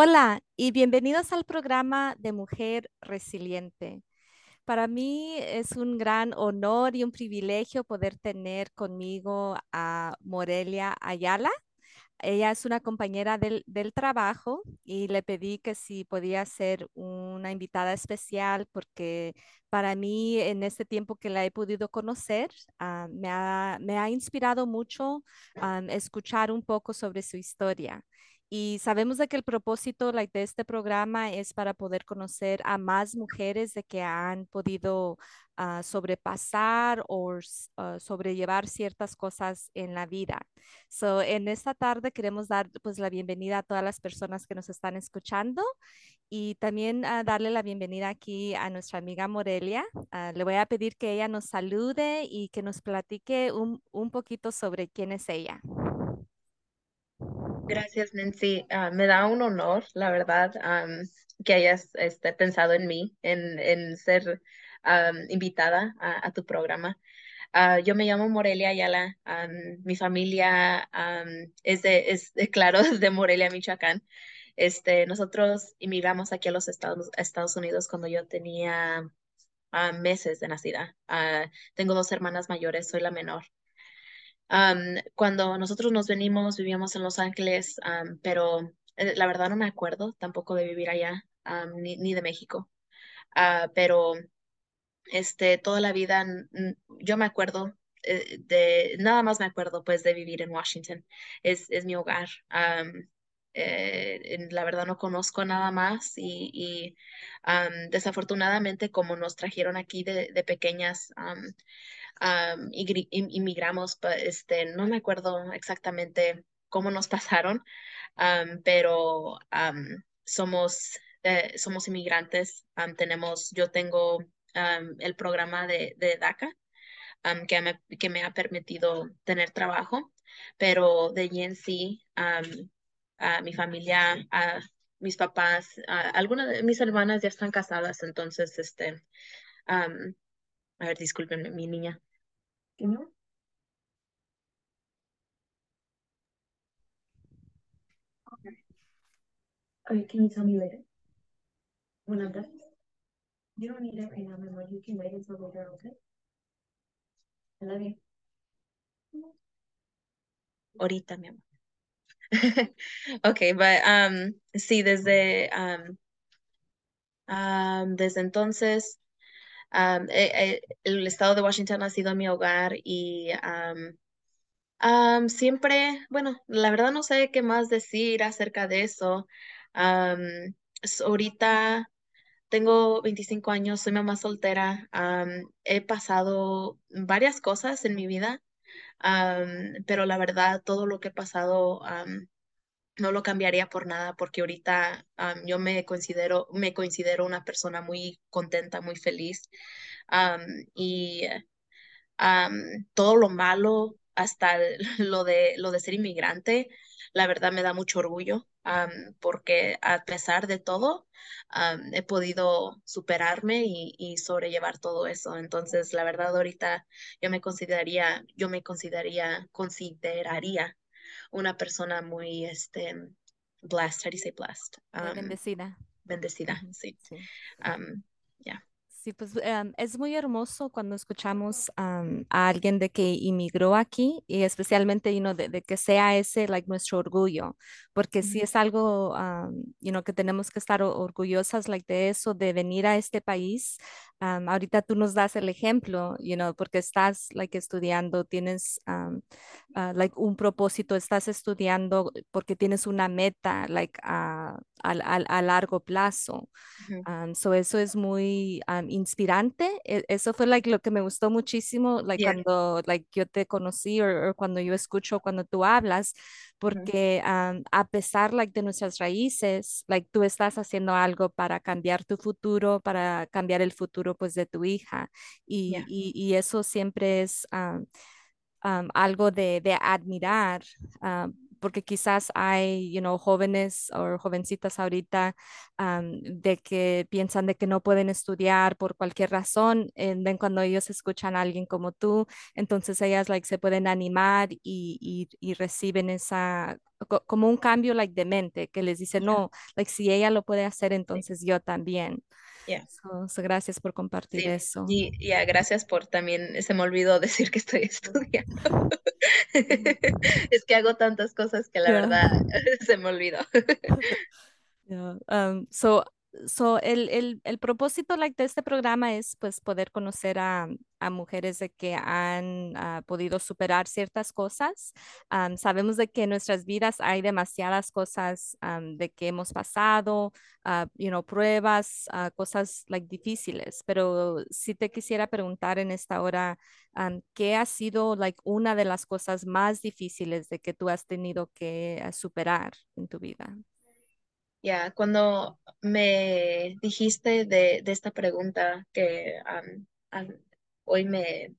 Hola y bienvenidos al programa de Mujer Resiliente. Para mí es un gran honor y un privilegio poder tener conmigo a Morelia Ayala. Ella es una compañera del, del trabajo y le pedí que si podía ser una invitada especial porque para mí en este tiempo que la he podido conocer ah, me ha, me ha inspirado mucho ah, escuchar un poco sobre su historia. Y sabemos de que el propósito de este programa es para poder conocer a más mujeres de que han podido ah, sobrepasar o ah, sobrellevar ciertas cosas en la vida. So, en esta tarde queremos dar pues la bienvenida a todas las personas que nos están escuchando y también ah, darle la bienvenida aquí a nuestra amiga Morelia. Le voy a pedir que ella nos salude y que nos platique un, un poquito sobre quién es ella. Gracias, Nancy. Ah, me da un honor, la verdad, que hayas este, pensado en mí, en, ser am, invitada a, tu programa. Ah, yo me llamo Morelia Ayala. am, mi familia am, es de, es de, claro, de Morelia, Michoacán. Este, nosotros inmigramos aquí a los Estados, Estados Unidos cuando yo tenía ah, meses de nacida. Tengo dos hermanas mayores, soy la menor. Am, cuando nosotros nos venimos, vivíamos en Los Ángeles, pero eh, la verdad no me acuerdo tampoco de vivir allá, ni, ni de México. Ah, pero este, toda la vida yo me acuerdo eh, de, nada más me acuerdo pues de vivir en Washington. Es, es mi hogar. Eh, la verdad no conozco nada más y, am, desafortunadamente como nos trajeron aquí de, de pequeñas, igri- im- inmigramos, este, no me acuerdo exactamente cómo nos pasaron, pero am, somos, eh, somos inmigrantes, tenemos, yo tengo el programa de, de DACA, que me, que me ha permitido tener trabajo, pero de allí en sí, a mi familia, a mis papás, a- algunas de mis hermanas ya están casadas, entonces, este, am, a ver, discúlpenme, mi niña. ¿No? Okay, okay. can you tell me later when I'm done? You don't need it right now, my amor. You can wait until later, okay? I love you. Ahorita, mi amor. Okay, but um, sí, desde um, um, desde entonces um, el estado de Washington ha sido mi hogar y um, siempre, bueno, la verdad no sé qué más decir acerca de eso. Ahorita Tengo 25 años, soy mamá soltera. he pasado varias cosas en mi vida, pero la verdad, todo lo que he pasado, no lo cambiaría por nada, porque ahorita yo me considero, me considero una persona muy contenta, muy feliz. y todo lo malo, hasta lo de, lo de ser inmigrante, la verdad me da mucho orgullo, porque a pesar de todo, he podido superarme y, y sobrellevar todo eso. Entonces, la verdad, ahorita yo me consideraría, yo me consideraría, consideraría una persona muy, este, blessed, how do you say blessed? Am, bendecida. bendecida, sí. Ya. Sí, pues em, es muy hermoso cuando escuchamos am, a alguien de que inmigró aquí y especialmente, you know, de, de que sea ese, like, nuestro orgullo, porque sí Ujú, es algo, am, you know, que tenemos que estar orgullosas, like, de eso, de venir a este país. Ahorita tú nos das el ejemplo, you know, porque estás, like, estudiando, tienes, ah, like, un propósito, estás estudiando porque tienes una meta, like, a, a a- a largo plazo. ujú, Um, so eso es muy um, inspirante. E- Eso fue like, lo que me gustó muchísimo like, yeah, cuando like, yo te conocí o cuando yo escucho cuando tú hablas, porque um, a pesar like, de nuestras raíces, like, tú estás haciendo algo para cambiar tu futuro, para cambiar el futuro pues, de tu hija. Y, yeah, y, y eso siempre es um, um, algo de, de admirar. Porque quizás hay, you know, jóvenes o jovencitas ahorita um, de que piensan de que no pueden estudiar por cualquier razón, and then cuando ellos escuchan a alguien como tú, entonces ellas like se pueden animar y, y, y reciben esa como un cambio like de mente que les dice, no, like si ella lo puede hacer, entonces yo también. Yeah. So, gracias por compartir sí. eso. Y ya, gracias por también, se me olvidó decir que estoy estudiando. es que hago tantas cosas que la verdad se me olvidó. yeah. um, so, So, el, el, el, propósito like, de este programa es pues poder conocer a, a mujeres de que han uh, podido superar ciertas cosas. Um, sabemos de que en nuestras vidas hay demasiadas cosas um, de que hemos pasado, uh, you know, pruebas, uh, cosas like, difíciles, pero si te quisiera preguntar en esta hora, ¿qué ha sido like, una de las cosas más difíciles de que tú has tenido que superar en tu vida? Ya, cuando me dijiste de, de esta pregunta que hoy me,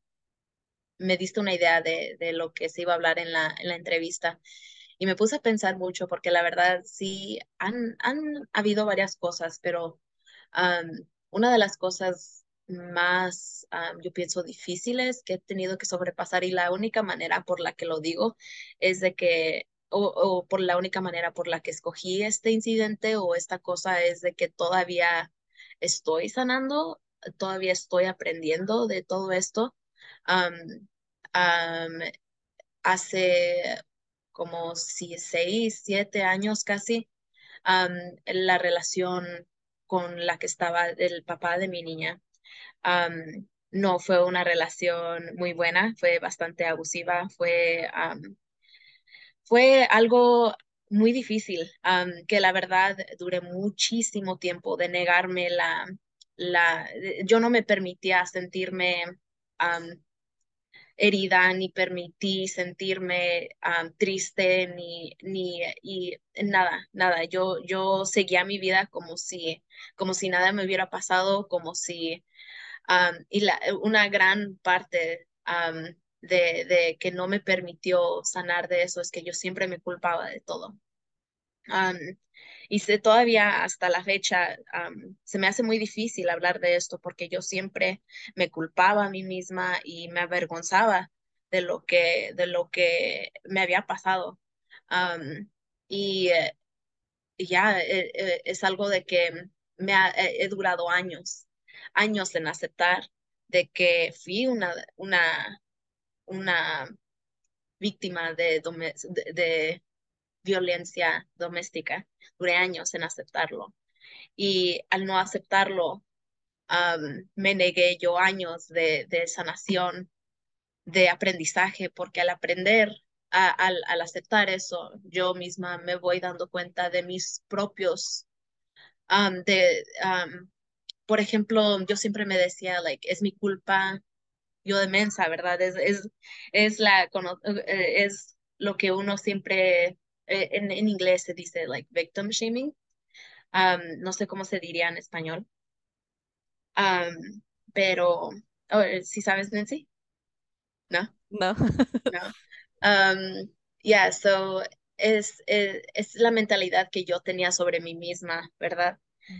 me diste una idea de, de, lo que se iba a hablar en la, en la entrevista. Y me puse a pensar mucho porque la verdad sí han, han habido varias cosas, pero una de las cosas más, yo pienso, difíciles que he tenido que sobrepasar y la única manera por la que lo digo es de que o, por la única manera por la que escogí este incidente o esta cosa es de que todavía estoy sanando, todavía estoy aprendiendo de todo esto. hace como seis, siete años casi, la relación con la que estaba el papá de mi niña. no fue una relación muy buena, fue bastante abusiva, fue fue algo muy difícil, que la verdad duré muchísimo tiempo de negarme la, la, yo no me permitía sentirme herida, ni permití sentirme triste, ni, ni, y nada, nada. Yo, yo seguía mi vida como si, como si nada me hubiera pasado, como si, y la, una gran parte de, de, que no me permitió sanar de eso es que yo siempre me culpaba de todo. Y sé, todavía hasta la fecha se me hace muy difícil hablar de esto porque yo siempre me culpaba a mí misma y me avergonzaba de lo que, de lo que me había pasado. y eh, ya eh, eh, es algo de que me ha, he durado años, años en aceptar de que fui una, una, una víctima de, de, violencia doméstica. Duré años en aceptarlo. Y al no aceptarlo, me negué yo años de, de, sanación, de aprendizaje, porque al aprender, al, al, aceptar eso, yo misma me voy dando cuenta de mis propios, de, por ejemplo, yo siempre me decía, like, es mi culpa yo de mensa, ¿verdad? Es, es, es, la, eh, es lo que uno siempre, en, en inglés se dice, like, victim shaming. no sé cómo se diría en español. pero, oh, ¿sí sabes, Nancy? ¿No? No. no. Um, yeah, so es, es, es, la mentalidad que yo tenía sobre mí misma, ¿verdad?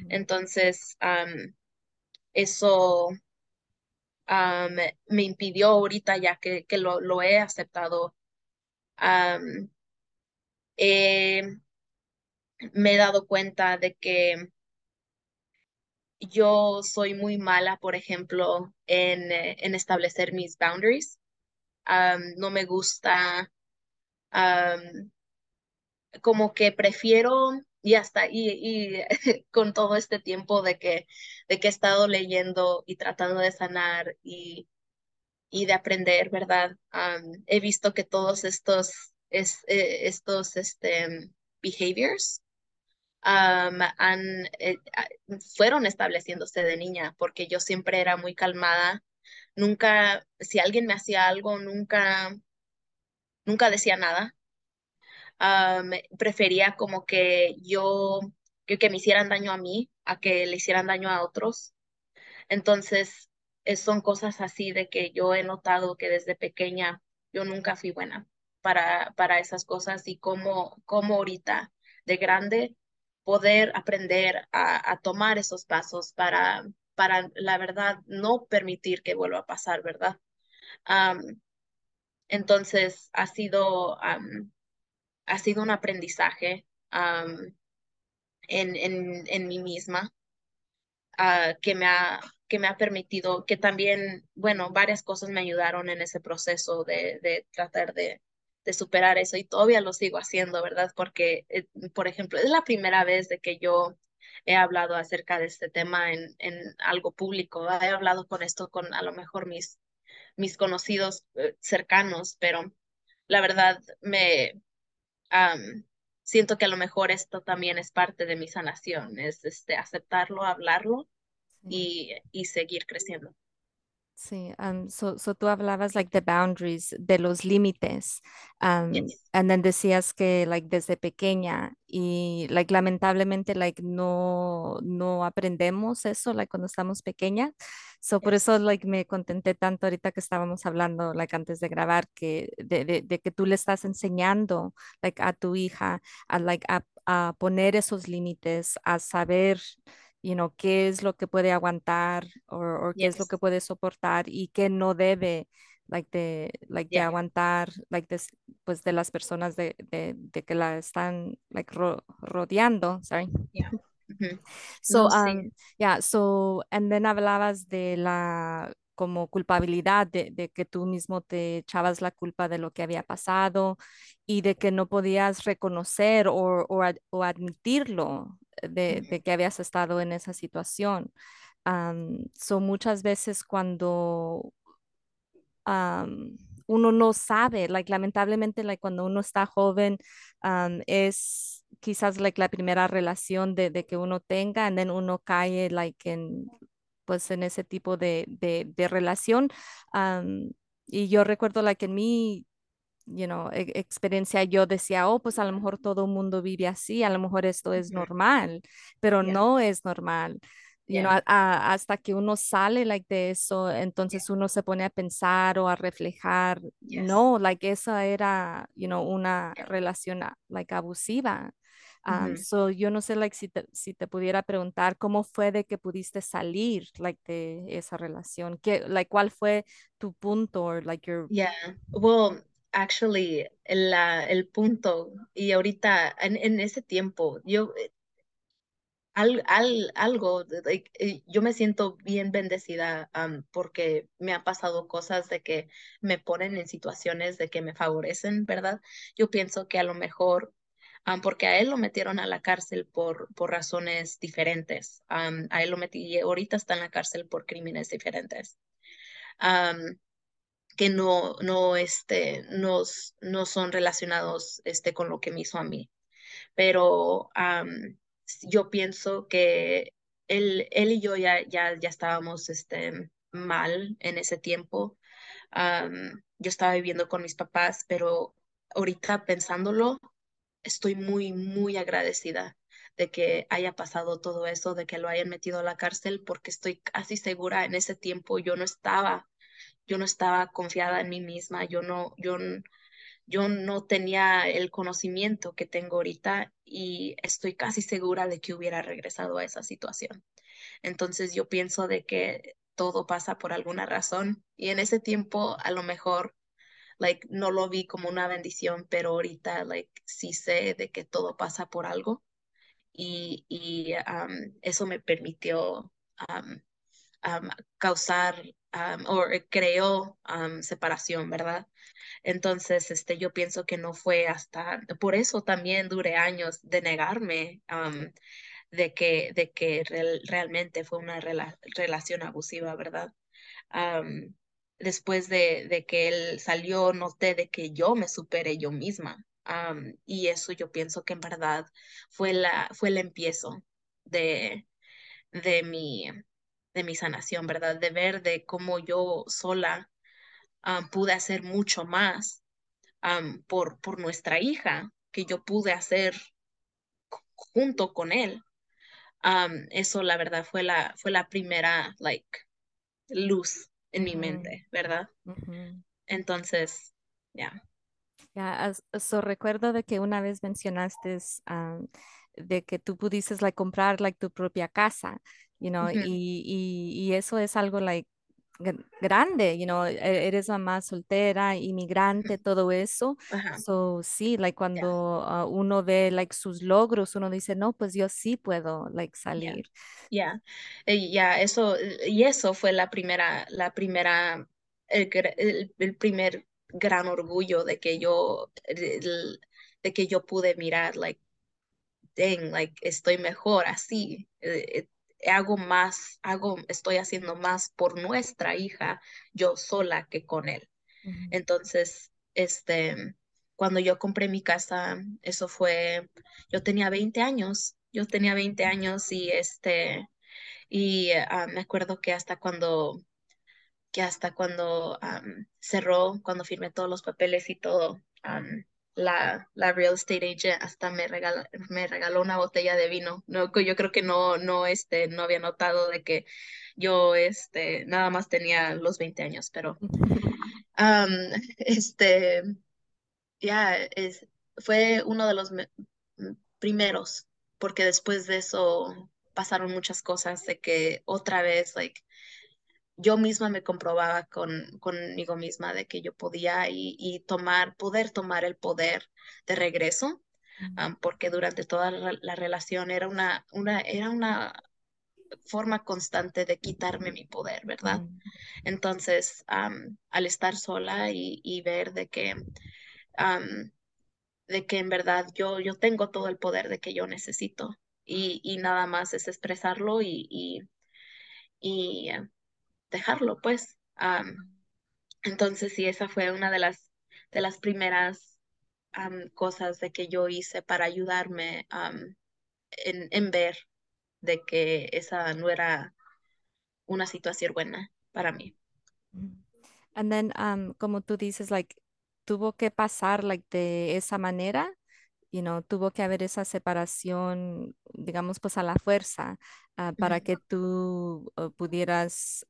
Entonces, eso me impidió ahorita ya que, que lo, lo, he aceptado. Me he dado cuenta de que yo soy muy mala, por ejemplo, en, en establecer mis boundaries. no me gusta, como que prefiero y hasta y, y con todo este tiempo de que, de que he estado leyendo y tratando de sanar y, y de aprender, ¿verdad? he visto que todos estos, es, eh, estos este, behaviors han, eh, fueron estableciéndose de niña, porque yo siempre era muy calmada. Nunca, si alguien me hacía algo, nunca, nunca decía nada prefería como que yo, que, que me hicieran daño a mí, a que le hicieran daño a otros. Entonces, son cosas así de que yo he notado que desde pequeña yo nunca fui buena para, para esas cosas y como, como ahorita de grande poder aprender a, a tomar esos pasos para, para, la verdad, no permitir que vuelva a pasar, ¿verdad? entonces, ha sido ha sido un aprendizaje um, en, en, en mí misma uh, que me ha que me ha permitido, que también, bueno, varias cosas me ayudaron en ese proceso de, de tratar de, de, superar eso y todavía lo sigo haciendo, ¿verdad? Porque, eh, por ejemplo, es la primera vez de que yo he hablado acerca de este tema en, en algo público, he hablado con esto con a lo mejor mis, mis conocidos eh, cercanos, pero la verdad me um, siento que a lo mejor esto también es parte de mi sanación, es este, aceptarlo, hablarlo y, y seguir creciendo. Sí, um, so, so, tú hablabas like the boundaries, de los límites, um, yes. and then decías que like desde pequeña y like lamentablemente like no no aprendemos eso like cuando estamos pequeñas, so yes. por eso like me contenté tanto ahorita que estábamos hablando like antes de grabar que de, de, de que tú le estás enseñando like a tu hija a like a, a poner esos límites, a saber you know, qué es lo que puede aguantar o qué yes. es lo que puede soportar y qué no debe like de like yeah. de aguantar like de, pues de las personas de, de, de que la están like ro rodeando sorry yeah. Mm -hmm. so um yeah so and then hablabas de la como culpabilidad de, de, que tú mismo te echabas la culpa de lo que había pasado y de que no podías reconocer o, o, o admitirlo de, de, que habías estado en esa situación. Um, son muchas veces cuando um, uno no sabe, like, lamentablemente like, cuando uno está joven um, es quizás like, la primera relación de, de que uno tenga, y then uno cae like, en pues en ese tipo de, de, de relación. Um, y yo recuerdo like en mi you know, e experiencia, yo decía, oh, pues a lo mejor todo el mundo vive así, a lo mejor esto es normal, pero yeah. no es normal. You yeah. know, a, a, hasta que uno sale like de eso, entonces yeah. uno se pone a pensar o a reflejar, yes. no, like esa era, you know, una relación like abusiva. Um. So yo no sé, like, si te, si te pudiera preguntar cómo fue de que pudiste salir, like, de esa relación, ¿Qué, like, cuál fue tu punto, or, like, your... Yeah, well, actually, la, el punto, y ahorita, en, en ese tiempo, yo, al, al, algo, like, yo me siento bien bendecida um, porque me han pasado cosas de que me ponen en situaciones de que me favorecen, ¿verdad? Yo pienso que a lo mejor um, porque a él lo metieron a la cárcel por, por razones diferentes. Um, a él lo metí y ahorita está en la cárcel por crímenes diferentes. Um, que no, no, este, nos, no son relacionados este, con lo que me hizo a mí. Pero yo pienso que él, él y yo ya, ya, ya estábamos este, mal en ese tiempo. yo estaba viviendo con mis papás, pero ahorita pensándolo, estoy muy, muy agradecida de que haya pasado todo eso, de que lo hayan metido a la cárcel, porque estoy casi segura en ese tiempo yo no estaba, yo no estaba confiada en mí misma, yo no, yo, yo no tenía el conocimiento que tengo ahorita y estoy casi segura de que hubiera regresado a esa situación. Entonces yo pienso de que todo pasa por alguna razón y en ese tiempo a lo mejor like no lo vi como una bendición, pero ahorita like sí sé de que todo pasa por algo y, y um, eso me permitió um, um, causar o creó separación, ¿verdad? Entonces, este, yo pienso que no fue hasta, por eso también duré años de negarme de que, de que real, realmente fue una rela relación abusiva, ¿verdad? Um, después de, de, que él salió, noté de que yo me superé yo misma. Y eso yo pienso que en verdad fue, la, fue el empiezo de, de, mi, de mi sanación, ¿verdad? De ver de cómo yo sola pude hacer mucho más por, por nuestra hija que yo pude hacer junto con él. eso la verdad fue la, fue la primera, like, luz en mi mente, ¿verdad? Entonces, ya. Ya, so recuerdo de que una vez mencionaste um, de que tú pudiste like, comprar like, tu propia casa, you know, y, y, y, eso es algo like, grande, you know, e-, eres mamá soltera, inmigrante, todo eso. So, sí, like cuando ah, uno ve like sus logros, uno dice, no, pues yo sí puedo like salir. Ya, ya, eso, y eso fue la primera, la primera, el, el, primer gran orgullo de que yo, de que yo pude mirar, like, dang, like, estoy mejor así. Eh, hago más, hago, estoy haciendo más por nuestra hija yo sola que con él. Entonces, este, cuando yo compré mi casa, eso fue, yo tenía 20 años, yo tenía 20 años y este, y ah, me acuerdo que hasta cuando, que hasta cuando cerró, cuando firmé todos los papeles y todo, la, la real estate agent hasta me regaló, me regaló una botella de vino. No, yo creo que no, no, este, no había notado de que yo, este, nada más tenía los 20 años, pero, este, ya, es, fue uno de los primeros, porque después de eso pasaron muchas cosas de que otra vez, like, yo misma me comprobaba con, conmigo misma de que yo podía y, tomar, poder tomar el poder de regreso, porque durante toda la, relación era una, una, era una forma constante de quitarme mi poder, ¿verdad? Entonces, al estar sola y, ver de que, de que en verdad yo, yo tengo todo el poder de que yo necesito y, y nada más es expresarlo y, y, y dejarlo, pues. entonces, sí, esa fue una de las, de las primeras cosas de que yo hice para ayudarme en, en, ver de que esa no era una situación buena para mí. And then, como tú dices, like, tuvo que pasar, like, de esa manera you know, tuvo que haber esa separación, digamos, pues a la fuerza, ah, para que tú uh, pudieras,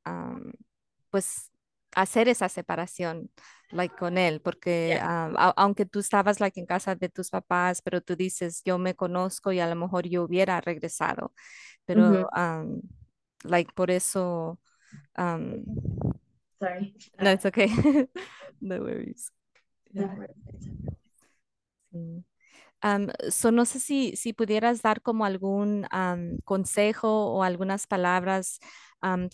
pues, hacer esa separación, like, con él, porque aunque tú estabas, like, en casa de tus papás, pero tú dices, yo me conozco y a lo mejor yo hubiera regresado, pero, like, por eso, Sorry. No, it's okay. no worries. no sé si, si pudieras dar como algún consejo o algunas palabras,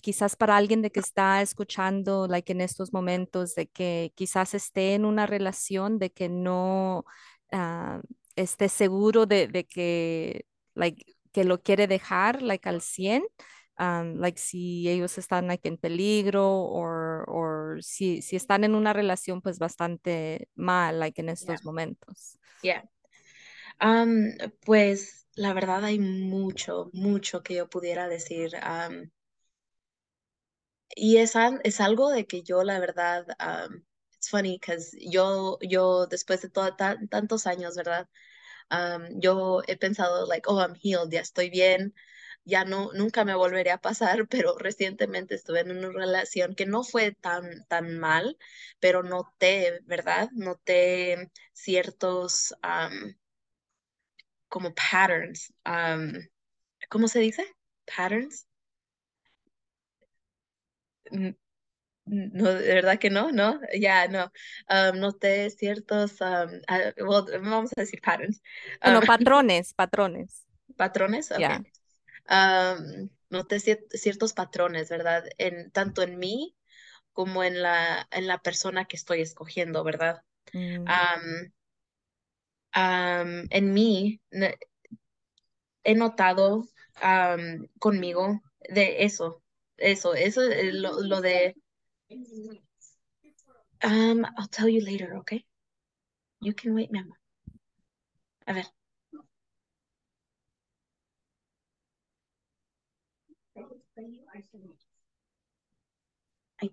quizás para alguien de que está escuchando, like en estos momentos, de que quizás esté en una relación, de que no esté seguro de, de, que, like, que lo quiere dejar, like al 100. like si ellos están like, en peligro o si, si están en una relación pues bastante mal like en estos momentos. Yeah pues la verdad hay mucho, mucho que yo pudiera decir. y es, es algo de que yo la verdad, it's funny because yo, yo después de tantos años, ¿verdad? yo he pensado like, oh, I'm healed, ya estoy bien, ya no, nunca me volveré a pasar, pero recientemente estuve en una relación que no fue tan, tan mal, pero noté, ¿verdad? Noté ciertos, como patterns. ¿Cómo se dice? Patterns. No, de verdad que no, no, ya no. noté ciertos, vamos a decir patterns. Bueno, patrones, patrones. Patrones, ok. noté ciertos patrones, ¿verdad? En, tanto en mí como en la, en la persona que estoy escogiendo, ¿verdad? Mm en mí he notado conmigo de eso, eso, eso es lo, de... Um, I'll tell you later, okay? You can wait, mi amor. A ver. Ahí.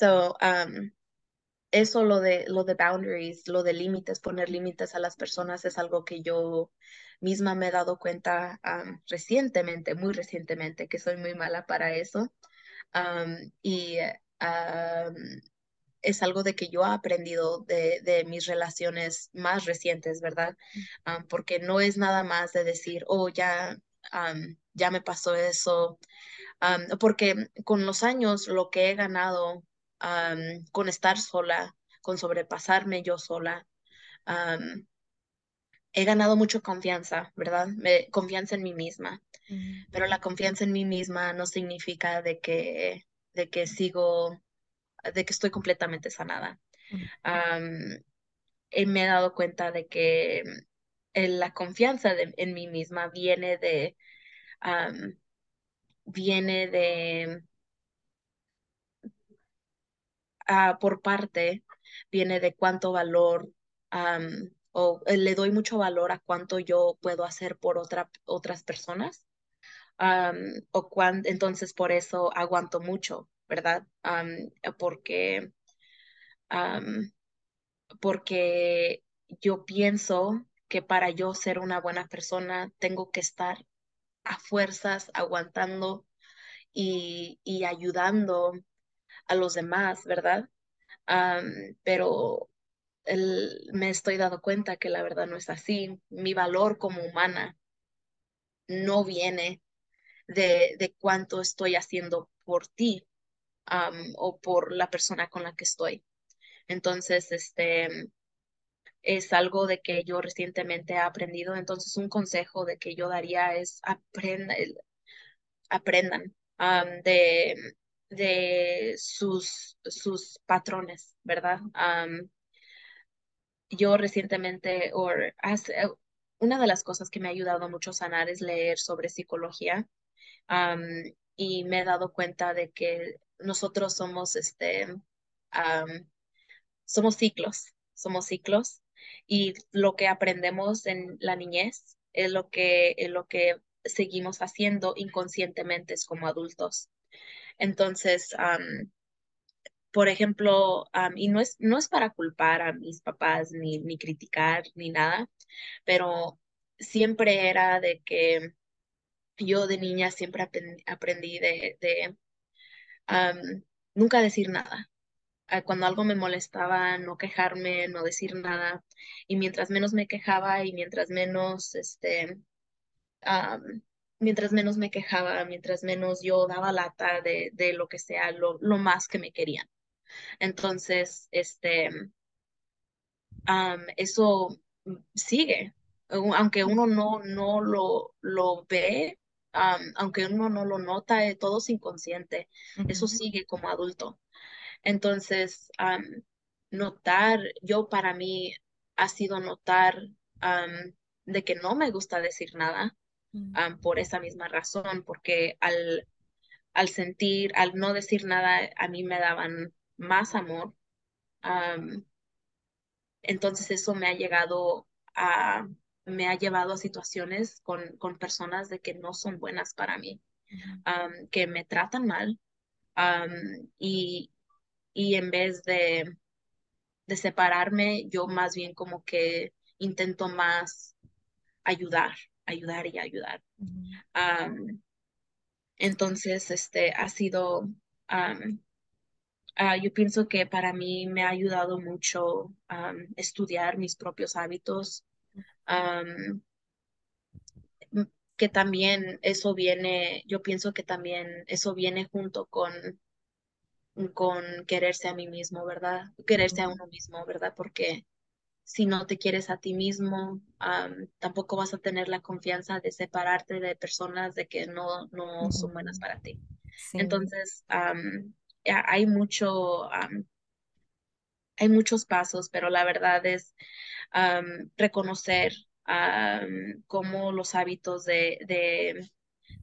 So, um, eso lo de, lo de boundaries, lo de límites, poner límites a las personas es algo que yo misma me he dado cuenta um, recientemente, muy recientemente, que soy muy mala para eso. Um, y es algo de que yo he aprendido de, de mis relaciones más recientes, ¿verdad? Um, porque no es nada más de decir, oh, ya, um, ya me pasó eso, um, porque con los años lo que he ganado con estar sola, con sobrepasarme yo sola, he ganado mucho confianza, ¿verdad? Me, confianza en mí misma. Pero la confianza en mí misma no significa de que, de que sigo, de que estoy completamente sanada. me he dado cuenta de que la confianza en mí misma viene de, viene de, uh, por parte, viene de cuánto valor o eh, le doy mucho valor a cuánto yo puedo hacer por otra, otras personas. o cuando, entonces por eso aguanto mucho, ¿verdad? porque, porque yo pienso que para yo ser una buena persona tengo que estar a fuerzas aguantando y, y ayudando a los demás, ¿verdad? pero me estoy dando cuenta que la verdad no es así. Mi valor como humana no viene de, de cuánto estoy haciendo por ti o por la persona con la que estoy. Entonces, este es algo de que yo recientemente he aprendido. Entonces, un consejo de que yo daría es aprenda, aprendan de, de sus, sus patrones, ¿verdad? yo recientemente, o una de las cosas que me ha ayudado mucho a sanar es leer sobre psicología. y me he dado cuenta de que nosotros somos, este, somos ciclos, somos ciclos. Y lo que aprendemos en la niñez es lo que, es lo que seguimos haciendo inconscientemente como adultos. Entonces, por ejemplo, y no es, no es para culpar a mis papás ni, ni criticar ni nada, pero siempre era de que yo de niña siempre aprendí, de, de nunca decir nada. Ah, cuando algo me molestaba, no quejarme, no decir nada. Y mientras menos me quejaba y mientras menos, este, mientras menos me quejaba, mientras menos yo daba lata de, de lo que sea, lo, lo más que me querían. Entonces, este, eso sigue, aunque uno no, no lo, lo ve, aunque uno no lo nota, eh, todo es inconsciente, eso sigue como adulto. Entonces, notar, yo para mí ha sido notar de que no me gusta decir nada mm. por esa misma razón, porque al, al sentir, al no decir nada, a mí me daban más amor. entonces eso me ha llegado a, me ha llevado a situaciones con, con personas de que no son buenas para mí, que me tratan mal y, y en vez de, de separarme, yo más bien como que intento más ayudar, ayudar y ayudar. entonces, este ha sido Ah, yo pienso que para mí me ha ayudado mucho estudiar mis propios hábitos, que también eso viene, yo pienso que también eso viene junto con, con quererse a mí mismo, ¿verdad? Quererse a uno mismo, ¿verdad? Porque si no te quieres a ti mismo, tampoco vas a tener la confianza de separarte de personas de que no, no son buenas para ti. Entonces, hay mucho, hay muchos pasos, pero la verdad es reconocer cómo los hábitos de,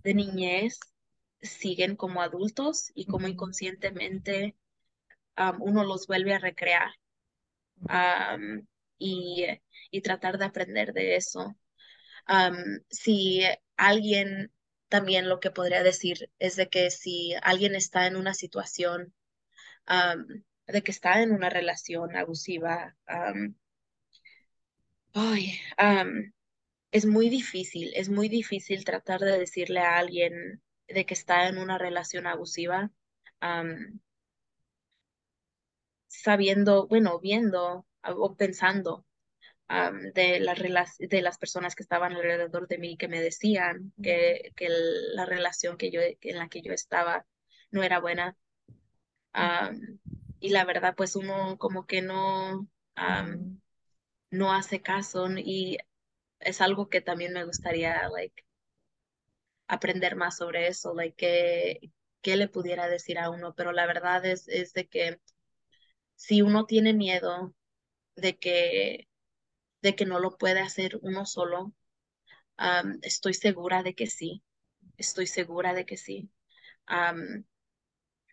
de, niñez siguen como adultos y cómo inconscientemente uno los vuelve a recrear y, y, tratar de aprender de eso. si alguien también lo que podría decir es de que si alguien está en una situación de que está en una relación abusiva, es muy difícil, es muy difícil tratar de decirle a alguien de que está en una relación abusiva, sabiendo, bueno, viendo o pensando am, de, rela- de las personas que estaban alrededor de mí que me decían que, que la relación que yo, en la que yo estaba no era buena. Am, y la verdad, pues uno como que no, Ujú, no hace caso y es algo que también me gustaría, like, aprender más sobre eso, like, qué, qué le pudiera decir a uno, pero la verdad es, es de que si uno tiene miedo de que, de que no lo puede hacer uno solo, am, estoy segura de que sí, estoy segura de que sí. Am,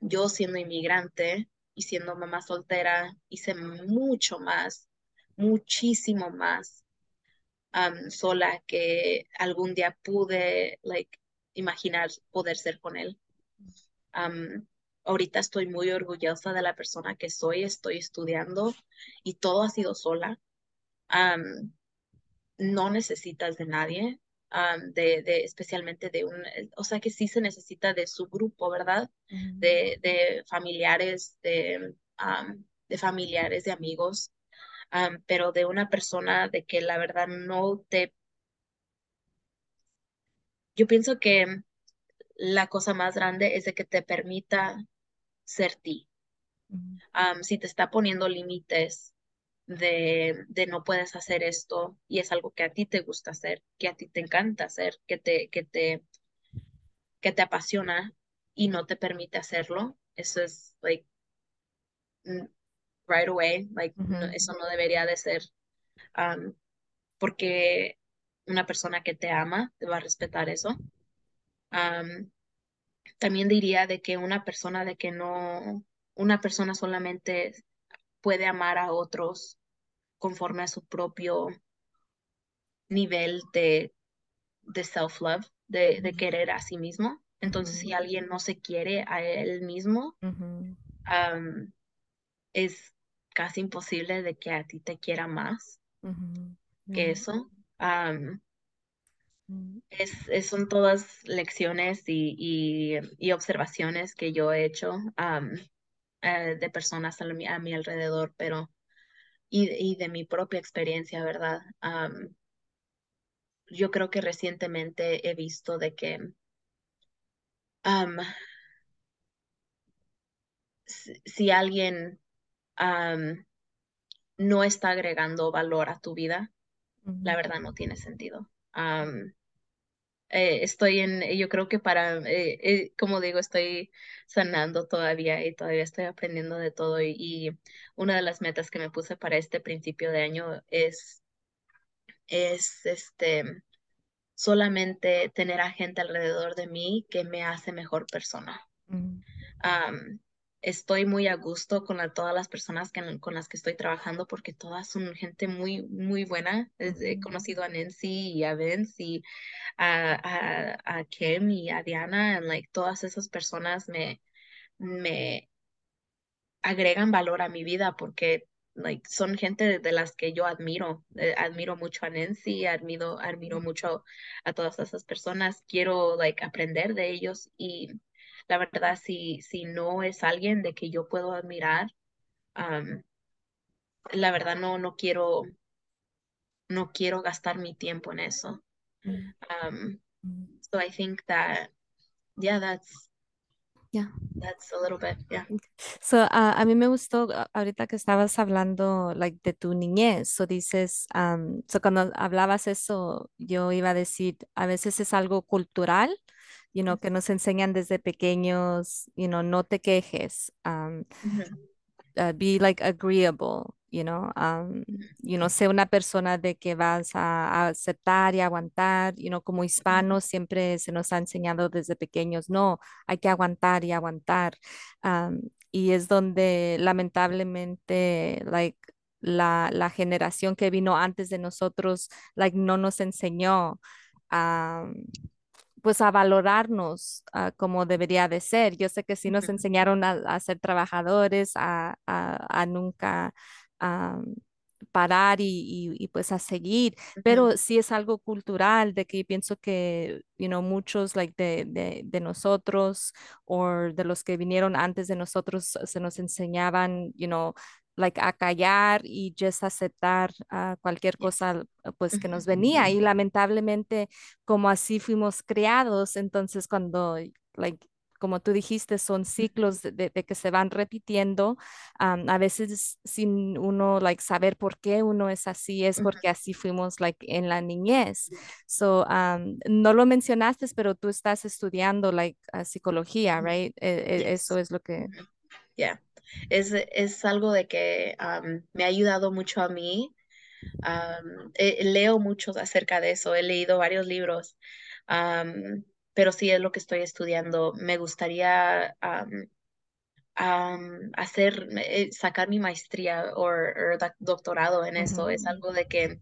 yo siendo inmigrante y siendo mamá soltera, hice mucho más, muchísimo más am, sola que algún día pude, like, imaginar poder ser con él. Am, ahorita estoy muy orgullosa de la persona que soy, estoy estudiando y todo ha sido sola. No necesitas de nadie, de, de, especialmente de un, o sea que sí se necesita de su grupo, ¿verdad? De, de familiares, de, de familiares, de amigos, am, pero de una persona de que la verdad no te, yo pienso que la cosa más grande es de que te permita ser ti. Am, si te está poniendo límites de, de no puedes hacer esto y es algo que a ti te gusta hacer, que a ti te encanta hacer, que te, que te, que te apasiona y no te permite hacerlo, eso es like right away, like no- eso no debería de ser, um, porque una persona que te ama te va a respetar eso. Um, también diría de que una persona de que no, una persona solamente puede amar a otros conforme a su propio nivel de de self-love, de, de querer a sí mismo. Entonces, si alguien no se quiere a él mismo, am, es casi imposible de que a ti te quiera más que eso. Mm, es, es- son todas lecciones y, y, y observaciones que yo he hecho eh, de personas a mi, a mi alrededor, pero y, y de mi propia experiencia, ¿verdad? Yo creo que recientemente he visto de que si, si alguien no está agregando valor a tu vida, la verdad no tiene sentido. Eh, estoy en, yo creo que para, eh, eh, como digo, estoy sanando todavía y todavía estoy aprendiendo de todo y, y una de las metas que me puse para este principio de año es, es este, solamente tener a gente alrededor de mí que me hace mejor persona. Am, estoy muy a gusto con la- todas las personas que- con las que estoy trabajando porque todas son gente muy, muy buena. He conocido a Nancy y a Vince y a, a, a Kim y a Diana, and, like, todas esas personas me, me agregan valor a mi vida porque like, son gente de, de las que yo admiro. Eh, admiro mucho a Nancy, admiro, admiro mucho a todas esas personas. Quiero like, aprender de ellos y la verdad, si, si no es alguien de que yo puedo admirar, um, la verdad no, no quiero, no quiero gastar mi tiempo en eso. Um, so I think that, yeah, that's, Yeah. that's a little bit, yeah. So, ah, a mí me gustó ah, ahorita que estabas hablando like, de tu niñez. So, dices, um, so cuando hablabas eso, yo iba a decir, a veces es algo cultural, you know, que nos enseñan desde pequeños, you know, no te quejes. um, uh, be like agreeable, you know, um, you know, sé una persona de que vas a, a aceptar y aguantar, you know, como hispanos siempre se nos ha enseñado desde pequeños, no, hay que aguantar y aguantar. um, y es donde lamentablemente, like, la, la generación que vino antes de nosotros, like, no nos enseñó. um, pues a valorarnos ah, como debería de ser. Yo sé que sí nos enseñaron a, a ser trabajadores, a, a- a nunca ah, parar y, y- y, pues a seguir, pero sí es algo cultural de que yo pienso que, you know, muchos like de, de, de nosotros o de los que vinieron antes de nosotros se nos enseñaban, you know, like, a callar y just aceptar ah, cualquier cosa pues que nos venía y lamentablemente como así fuimos criados, entonces cuando like como tú dijiste, son ciclos de, que se van repitiendo. a veces sin uno like saber por qué uno es así, es porque así fuimos like en la niñez. So, um, no lo mencionaste, pero tú estás estudiando like uh, psicología, right? E- e- eso Yes. es lo que... Yeah. Es, es algo de que um, me ha ayudado mucho a mí. Um, eh, leo mucho acerca de eso, he leído varios libros, um, pero sí es lo que estoy estudiando. Me gustaría hacer, eh, sacar mi maestría o doctorado en eso. Es algo de que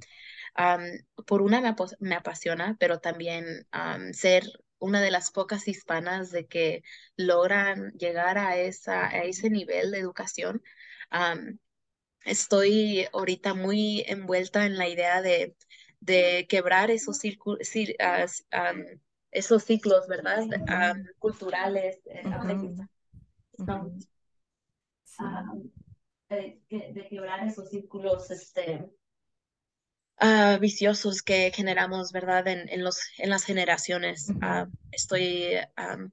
por una me, apasiona, pero también am, ser una de las pocas hispanas de que logran llegar a esa, a ese nivel de educación. Estoy ahorita muy envuelta en la idea de, de quebrar esos círculos, esos ciclos, ¿verdad? Culturales. Sí. de, de quebrar esos círculos, este ah, viciosos que generamos, ¿verdad? En, en los, en las generaciones. Ah, estoy, am,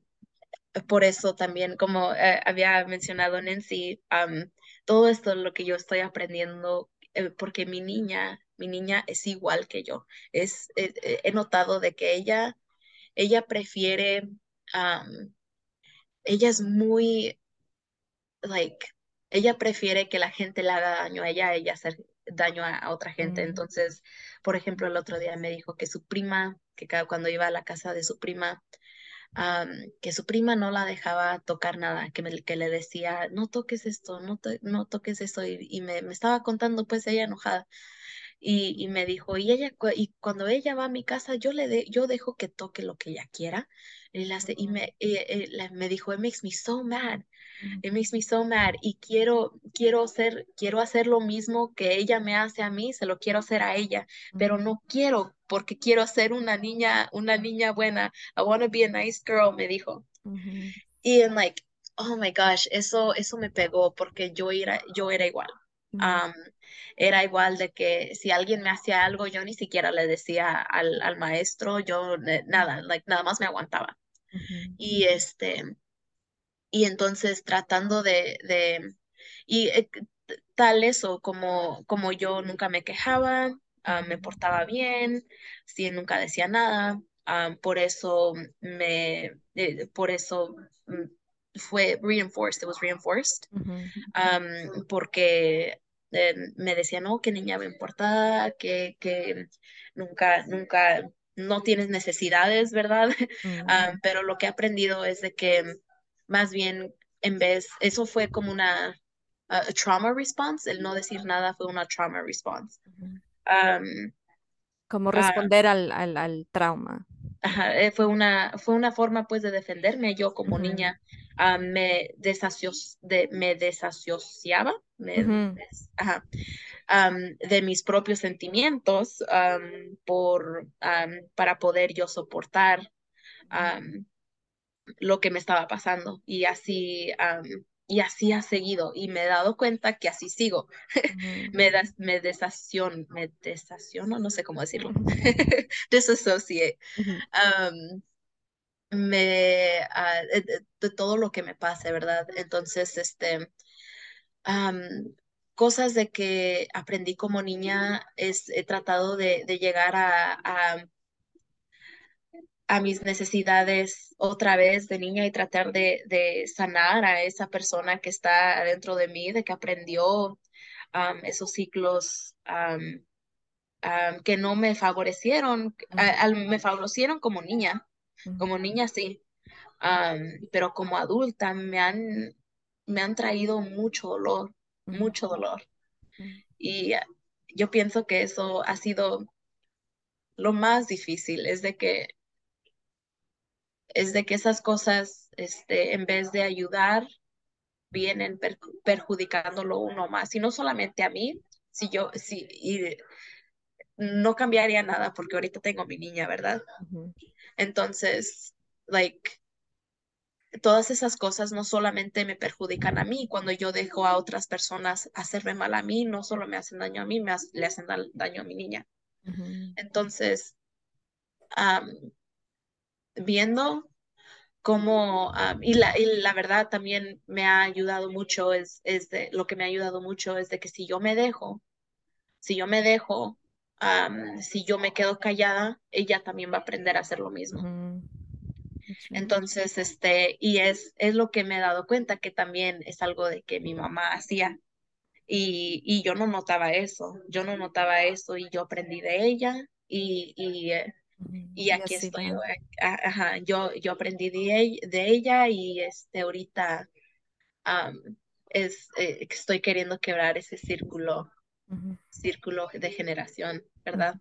por eso también, como eh, había mencionado Nancy, am, todo esto lo que yo estoy aprendiendo, eh, porque mi niña, mi niña es igual que yo. Es, eh, eh, he notado de que ella, ella prefiere, am, ella es muy like, ella prefiere que la gente le haga daño a ella, a ella hacer daño a, a otra gente. mm, Entonces, por ejemplo, el otro día me dijo que su prima, que cada, cuando iba a la casa de su prima, que su prima no la dejaba tocar nada, que, me, que le decía, no toques esto, no, to- no toques eso, y, y me, me estaba contando pues ella enojada. Y, y me dijo, y ella, y cuando ella va a mi casa, yo le de, yo dejo que toque lo que ella quiera. Y, hace- y me, la- me dijo, it makes me so mad. It makes me so mad y quiero, quiero hacer, quiero hacer lo mismo que ella me hace a mí, se lo quiero hacer a ella, pero no quiero porque quiero ser una niña, una niña buena. I want to be a nice girl, me dijo. ujú, Y en like, oh my gosh, eso, eso me pegó porque yo era, yo era igual. Um, era igual de que si alguien me hacía algo, yo ni siquiera le decía al, al maestro, yo eh, nada, like, nada más me aguantaba. ujú, Y este, y entonces tratando de, de y eh, tal eso, como, como yo nunca me quejaba, ah, me portaba bien, sí, nunca decía nada, ah, por eso me, eh, por eso mm, fue reinforced, it was reinforced, um, porque eh, me decía, no, que niña bien portada, que, que nunca, nunca, no tienes necesidades, ¿verdad? mm, Um, pero lo que he aprendido es de que más bien en vez, eso fue como una trauma response, el no decir nada fue una trauma response. Um, Como ah, responder al, al, al trauma. Ajá, eh, fue una, fue una forma pues de defenderme. Yo como niña ah, me, desasoci de, me desasociaba me, ujú, des- ajá, de mis propios sentimientos am, por, para poder yo soportar lo que me estaba pasando. Y así, am, y así ha seguido. Y me he dado cuenta que así sigo. Me, das, me desaciono, me desaciono, no sé cómo decirlo. Disassociate. me ah, de, todo lo que me pase, ¿verdad? Entonces, este, cosas de que aprendí como niña es he tratado de, de llegar a, a, a mis necesidades otra vez de niña y tratar de, de sanar a esa persona que está dentro de mí, de que aprendió esos ciclos que no me favorecieron, a- me favorecieron como niña, como niña sí pero como adulta me han, me han traído mucho dolor, mucho dolor. Y ah, yo pienso que eso ha sido lo más difícil, es de que, es de que esas cosas, este, en vez de ayudar, vienen per- perjudicándolo uno más. Y no solamente a mí, si yo, si, y no cambiaría nada porque ahorita tengo mi niña, ¿verdad? Entonces, like, todas esas cosas no solamente me perjudican a mí, cuando yo dejo a otras personas hacerme mal a mí, no solo me hacen daño a mí, me le hacen daño a mi niña. Entonces, viendo cómo, y, la, y la verdad también me ha ayudado mucho, es, es de, lo que me ha ayudado mucho es de que si yo me dejo, si yo me dejo, si yo me quedo callada, ella también va a aprender a hacer lo mismo. Entonces, este, y es, es lo que me he dado cuenta que también es algo de que mi mamá hacía. Y, y yo no notaba eso, yo no notaba eso y yo aprendí de ella y, y, eh, y aquí estoy. Ajá, yo, yo aprendí de, de ella y este, ahorita es, eh, estoy queriendo quebrar ese círculo, círculo de generación, ¿verdad?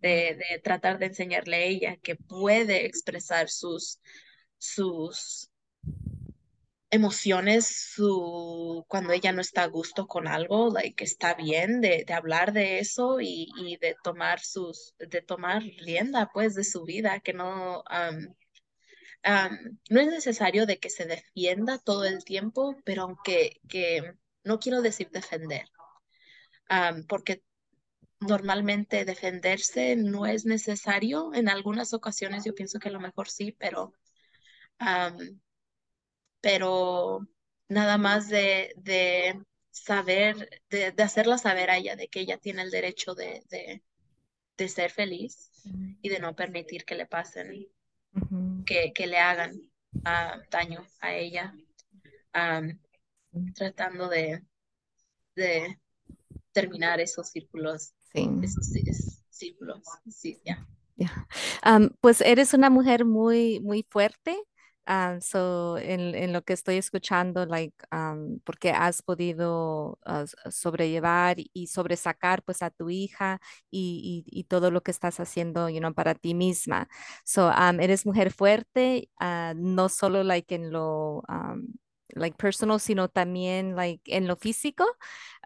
de, de, tratar de enseñarle a ella que puede expresar sus, sus emociones, su, cuando ella no está a gusto con algo, like, está bien de, de hablar de eso y, y, de tomar sus, de tomar rienda, pues, de su vida, que no, no es necesario de que se defienda todo el tiempo, pero aunque, que, no quiero decir defender, porque normalmente defenderse no es necesario. En algunas ocasiones yo pienso que a lo mejor sí, pero, pero nada más de, de saber, de, de, hacerla saber a ella de que ella tiene el derecho de, de, de ser feliz y de no permitir que le pasen, que, que, le hagan uh, daño a ella, tratando de, de terminar esos círculos Sí. sí, sí, ya. pues eres una mujer muy, muy fuerte. So en, en, lo que estoy escuchando, like, porque has podido uh, sobrellevar y sobresacar pues a tu hija y, y, y, todo lo que estás haciendo, you know, para ti misma. So, eres mujer fuerte, uh, no solo like en lo like personal, sino también like en lo físico.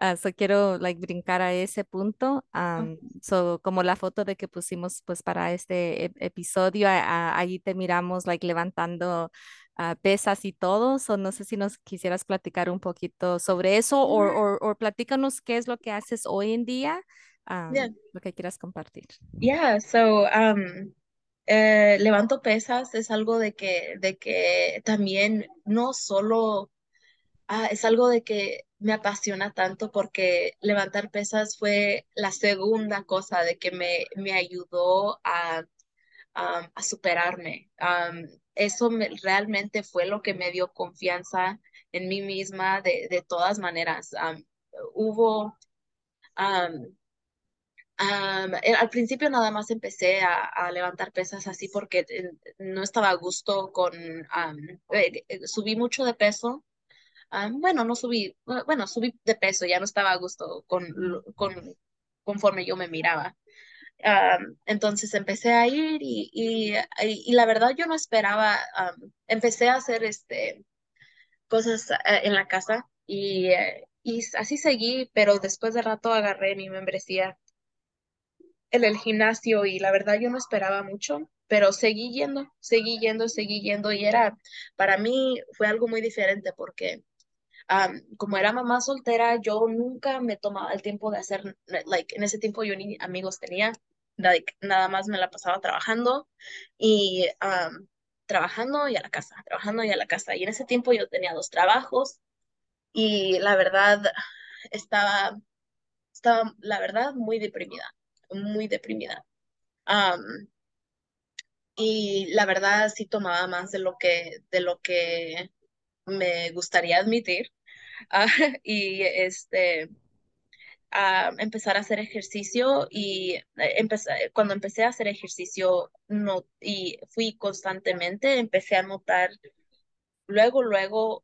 Uh, so quiero like brincar a ese punto. Um, so como la foto de que pusimos pues para este e episodio, ahí te miramos like levantando uh, pesas y todo. So no sé si nos quisieras platicar un poquito sobre eso o, o platícanos qué es lo que haces hoy en día, um, yeah. lo que quieras compartir. Yeah, so um, eh, levanto pesas es algo de que, de que también no solo, ah, es algo de que me apasiona tanto porque levantar pesas fue la segunda cosa de que me, me ayudó a, a, superarme. eso realmente fue lo que me dio confianza en mí misma de, de todas maneras. hubo eh, al principio nada más empecé a, levantar pesas así porque eh, no estaba a gusto con, eh, subí mucho de peso. bueno, no subí, bueno, subí de peso, ya no estaba a gusto con, con conforme yo me miraba. entonces empecé a ir y, la verdad yo no esperaba, empecé a hacer este, cosas en la casa y así seguí, pero después de rato agarré mi membresía en el gimnasio y la verdad yo no esperaba mucho, pero seguí yendo, seguí yendo, seguí yendo y era, para mí fue algo muy diferente porque como era mamá soltera, yo nunca me tomaba el tiempo de hacer, like, en ese tiempo yo ni amigos tenía, like, nada más me la pasaba trabajando y trabajando y a la casa, trabajando y a la casa. Y en ese tiempo yo tenía dos trabajos y la verdad estaba, estaba, la verdad, muy deprimida muy deprimida. y la verdad sí tomaba más de lo que, de lo que me gustaría admitir. Ah, y este, empezar a hacer ejercicio y empecé, cuando empecé a hacer ejercicio no, y fui constantemente, empecé a notar luego, luego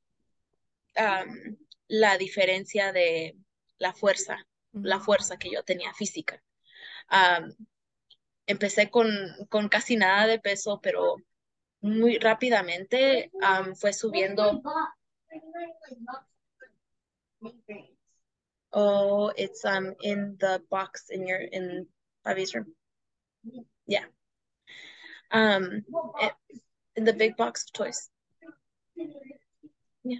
la diferencia de la fuerza, la fuerza que yo tenía física empecé con, con, casi nada de peso, pero muy rápidamente fue subiendo. Oh, it's um in the box in your in Bobby's room. Yeah. Um, in the big box of toys. Ya,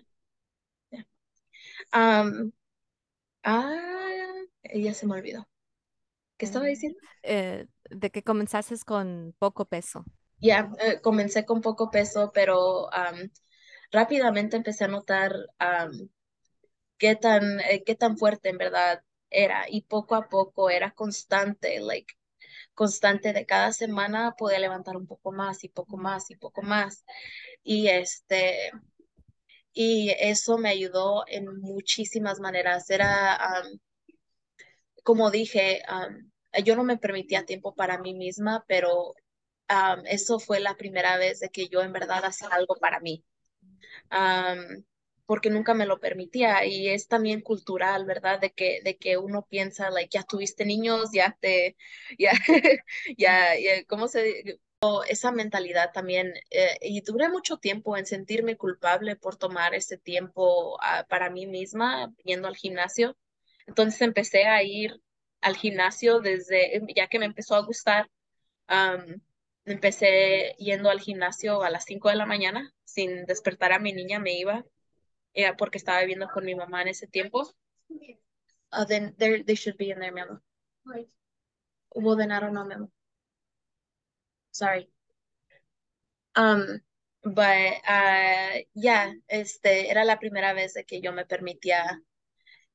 ya. Am, ah, ya se me olvidó. ¿Qué estaba diciendo? eh, de que comenzases con poco peso. Ya, eh, comencé con poco peso, pero am, rápidamente empecé a notar am, qué tan, eh, qué tan fuerte en verdad era y poco a poco era constante, like, constante de cada semana podía levantar un poco más y poco más y poco más. Y este, y eso me ayudó en muchísimas maneras. Era, am, como dije, yo no me permitía tiempo para mí misma, pero eso fue la primera vez de que yo en verdad hacía algo para mí. Porque nunca me lo permitía y es también cultural, ¿verdad? De que, de que uno piensa, like, ya tuviste niños, ya te, ya, ya, ya, ¿cómo se, esa mentalidad también, eh, y duré mucho tiempo en sentirme culpable por tomar ese tiempo ah, para mí misma yendo al gimnasio. Entonces empecé a ir al gimnasio desde, ya que me empezó a gustar, am, empecé yendo al gimnasio a las 5 de la mañana, sin despertar a mi niña, me iba, eh, porque estaba viviendo con mi mamá en ese tiempo. Uh, then they should be in there, mi amor. Well, then I don't know, mi amor. Sorry. Um, but, uh, yeah, este, era la primera vez de que yo me permitía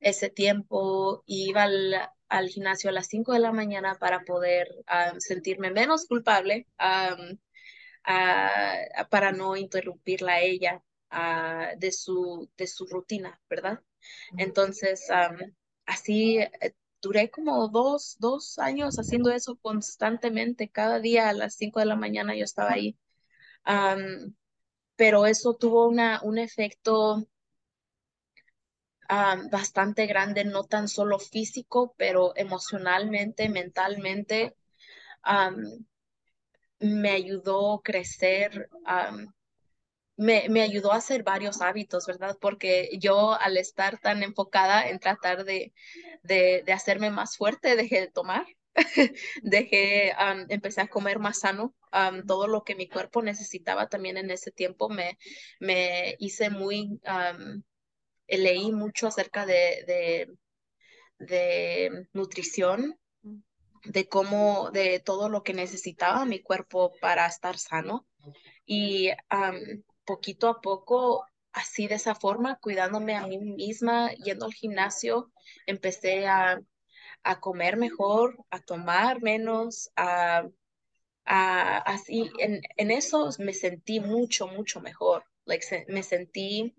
ese tiempo y iba al, al gimnasio a las 5 de la mañana para poder um, sentirme menos culpable, um, uh, para no interrumpirla a ella uh, de, su, de su rutina, ¿verdad? Entonces, um, así eh, duré como dos, dos años haciendo eso constantemente, cada día a las 5 de la mañana yo estaba ahí. Pero eso tuvo una, un efecto um, bastante grande, no tan solo físico, pero emocionalmente, mentalmente, me ayudó a crecer, me, me ayudó a hacer varios hábitos, ¿verdad? Porque yo al estar tan enfocada en tratar de, de, de hacerme más fuerte, dejé de tomar. dejé, empecé a comer más sano, todo lo que mi cuerpo necesitaba también en ese tiempo, me, me hice muy, leí mucho acerca de, de, de nutrición, de cómo, de todo lo que necesitaba mi cuerpo para estar sano. Y um, poquito a poco, así de esa forma, cuidándome a mí misma, yendo al gimnasio, empecé a, a comer mejor, a tomar menos, a, a así, en, en eso me sentí mucho, mucho mejor. Like, se, me sentí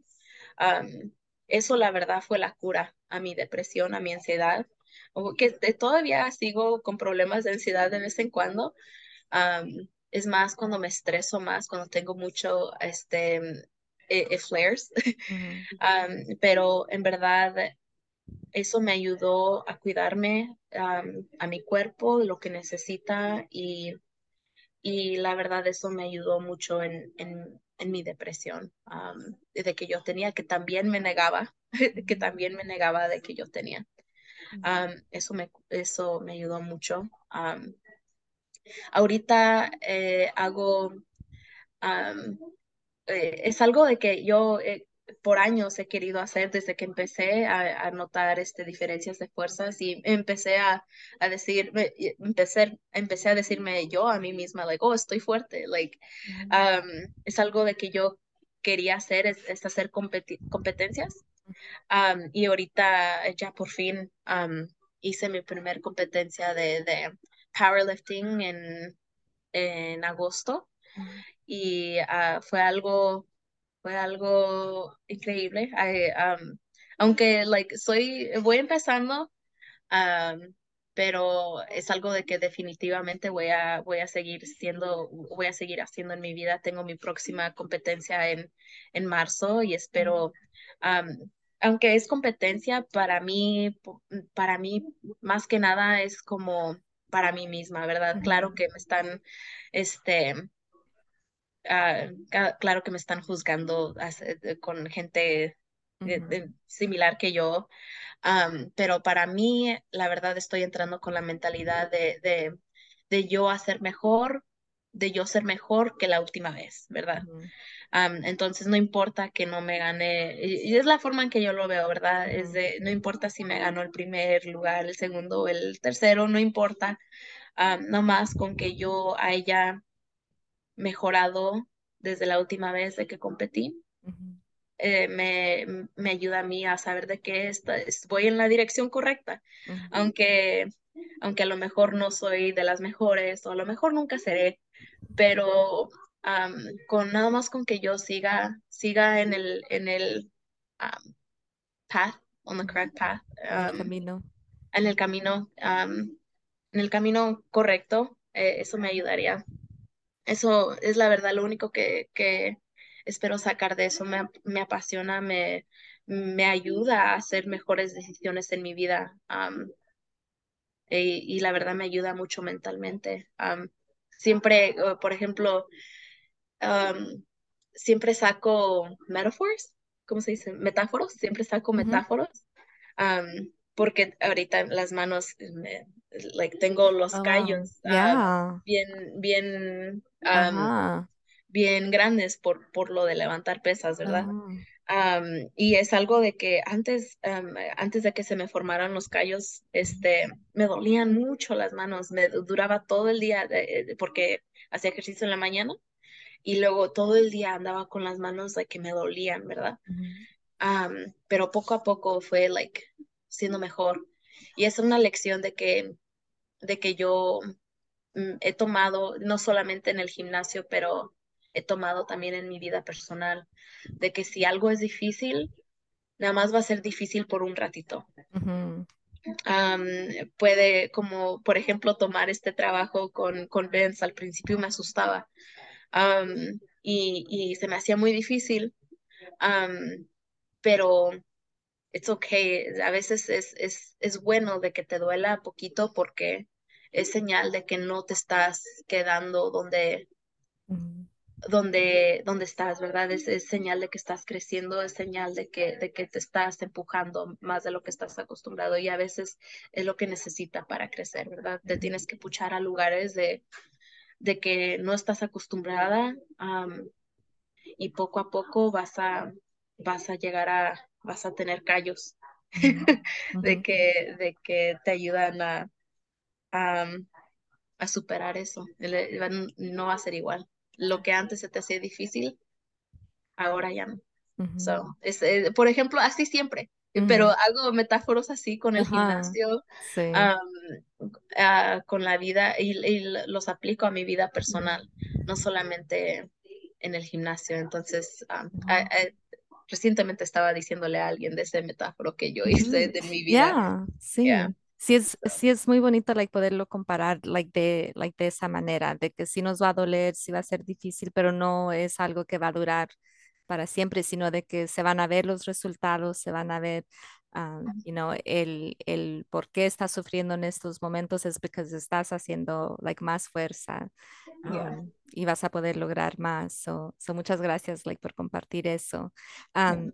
Um, eso la verdad fue la cura a mi depresión, a mi ansiedad, o que de- todavía sigo con problemas de ansiedad de vez en cuando. Um, es más cuando me estreso más, cuando tengo mucho, este, eh, eh, flares. Um, pero en verdad eso me ayudó a cuidarme, um, a mi cuerpo, lo que necesita y y la verdad eso me ayudó mucho en, en, en mi depresión, um, de que yo tenía, que también me negaba, que también me negaba de que yo tenía. Um, eso, me, eso me ayudó mucho. Um, ahorita eh, hago, um, eh, es algo de que yo eh, por años he querido hacer desde que empecé a, a notar este, diferencias de fuerzas y empecé a, a decir, empecé, empecé a decirme yo a mí misma, like, oh, estoy fuerte, like, um, es algo de que yo quería hacer, es, es hacer competi- competencias. Um, y ahorita ya por fin um, hice mi primer competencia de, de powerlifting en, en agosto y uh, fue algo fue algo increíble. I, um, aunque like soy, voy empezando, um, pero es algo de que definitivamente voy a, voy a seguir siendo, voy a seguir haciendo en mi vida. Tengo mi próxima competencia en, en marzo y espero, um, aunque es competencia para mí, para mí más que nada es como para mí misma, ¿verdad? Claro que me están, este, ah, claro que me están juzgando de- con gente eh, similar que yo, pero para mí, la verdad, estoy entrando con la mentalidad de, de, de yo hacer mejor de yo ser mejor que la última vez, ¿verdad? entonces no importa que no me gane, y es la forma en que yo lo veo, ¿verdad? Es de, no importa si me ganó el primer lugar, el segundo o el tercero, no importa, nomás con que yo haya mejorado desde la última vez de que competí. Eh, me, me, ayuda a mí a saber de que está, voy en la dirección correcta, aunque, aunque a lo mejor no soy de las mejores o a lo mejor nunca seré, pero con nada más con que yo siga, siga en el, en el path, on the correct path, el camino, en el camino, en el camino correcto, eh, eso me ayudaría. Eso es la verdad, lo único que, que espero sacar de eso. Me, me apasiona, me, me ayuda a hacer mejores decisiones en mi vida. y, la verdad me ayuda mucho mentalmente. siempre, por ejemplo, siempre saco metaphors, ¿cómo se dice? Metáforos, siempre saco metáforos, porque ahorita las manos, like, tengo los oh, callos bien, bien, bien grandes por, por lo de levantar pesas, ¿verdad? y es algo de que antes, antes de que se me formaran los callos, este, me dolían mucho las manos, me duraba todo el día porque hacía ejercicio en la mañana y luego todo el día andaba con las manos de que me dolían, ¿verdad? pero poco a poco fue like siendo mejor. Y es una lección de que de que yo mm, he tomado no solamente en el gimnasio, pero he tomado también en mi vida personal, de que si algo es difícil, nada más va a ser difícil por un ratito. puede, como por ejemplo, tomar este trabajo con, con Vince, al principio me asustaba, y, y, se me hacía muy difícil, pero it's okay. A veces es, es, es bueno de que te duela poquito porque es señal de que no te estás quedando donde, donde, donde estás, ¿verdad? Es, es, señal de que estás creciendo, es señal de que, de que te estás empujando más de lo que estás acostumbrado y a veces es lo que necesita para crecer, ¿verdad? Te tienes que puchar a lugares de, de que no estás acostumbrada y poco a poco vas a, vas a llegar a, vas a tener callos de, que, de que te ayudan a, a, superar eso. No va a ser igual. Lo que antes se te hacía difícil, ahora ya no. es, eh, por ejemplo, así siempre. Pero hago metáforos así con el gimnasio, ah, con la vida y, los aplico a mi vida personal, no solamente en el gimnasio. Entonces, recientemente estaba diciéndole a alguien de ese metáforo que yo hice de mi vida. sí. Sí es, sí es muy bonito like, poderlo comparar like, de, like, de esa manera, de que sí nos va a doler, sí va a ser difícil, pero no es algo que va a durar para siempre, sino de que se van a ver los resultados, se van a ver, uh, you know, el, el por qué estás sufriendo en estos momentos es porque estás haciendo like, más fuerza um, y vas a poder lograr más. So, so muchas gracias like, por compartir eso. Um,